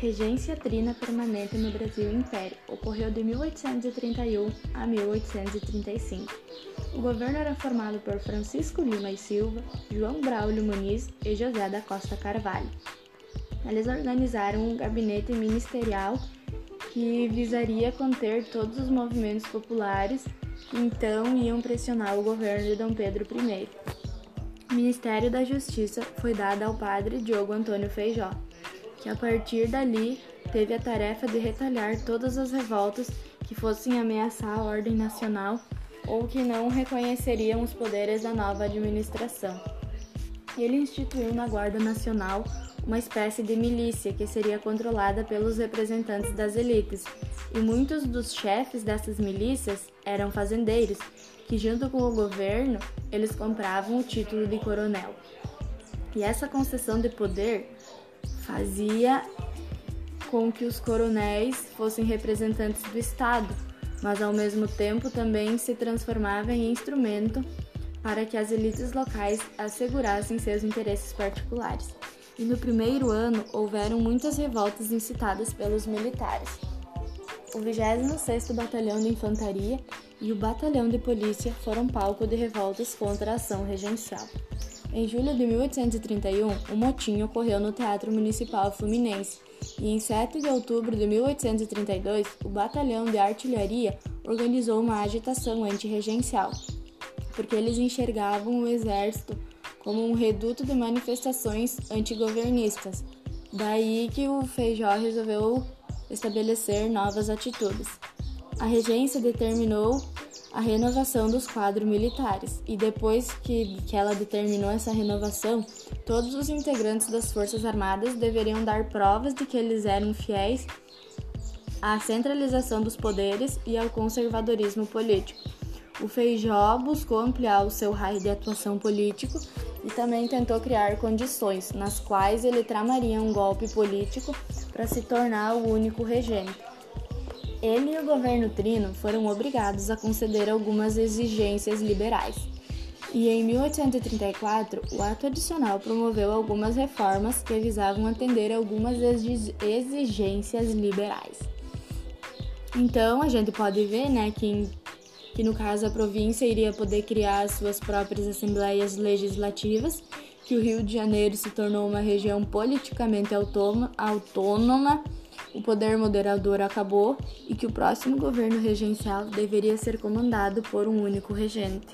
Regência trina permanente no Brasil Império ocorreu de 1831 a 1835. O governo era formado por Francisco Lima e Silva, João Braulio Muniz e José da Costa Carvalho. Eles organizaram um gabinete ministerial que visaria conter todos os movimentos populares que então iam pressionar o governo de Dom Pedro I. O Ministério da Justiça foi dado ao padre Diogo Antônio Feijó que a partir dali teve a tarefa de retalhar todas as revoltas que fossem ameaçar a ordem nacional ou que não reconheceriam os poderes da nova administração. Ele instituiu na Guarda Nacional uma espécie de milícia que seria controlada pelos representantes das elites, e muitos dos chefes dessas milícias eram fazendeiros, que junto com o governo eles compravam o título de coronel. E essa concessão de poder fazia com que os coronéis fossem representantes do Estado, mas ao mesmo tempo também se transformava em instrumento para que as elites locais assegurassem seus interesses particulares. E no primeiro ano houveram muitas revoltas incitadas pelos militares. O 26º Batalhão de Infantaria e o Batalhão de Polícia foram palco de revoltas contra a ação regencial. Em julho de 1831, um motim ocorreu no Teatro Municipal Fluminense, e em 7 de outubro de 1832, o Batalhão de Artilharia organizou uma agitação antirregencial, porque eles enxergavam o exército como um reduto de manifestações antigovernistas. Daí que o Feijó resolveu estabelecer novas atitudes. A regência determinou a renovação dos quadros militares, e depois que, que ela determinou essa renovação, todos os integrantes das Forças Armadas deveriam dar provas de que eles eram fiéis à centralização dos poderes e ao conservadorismo político. O Feijó buscou ampliar o seu raio de atuação político e também tentou criar condições nas quais ele tramaria um golpe político para se tornar o único regente. Ele e o governo trino foram obrigados a conceder algumas exigências liberais. E em 1834, o ato adicional promoveu algumas reformas que visavam atender algumas exigências liberais. Então, a gente pode ver, né, que, que no caso a província iria poder criar suas próprias assembleias legislativas, que o Rio de Janeiro se tornou uma região politicamente autônoma, autônoma o poder moderador acabou e que o próximo governo regencial deveria ser comandado por um único regente.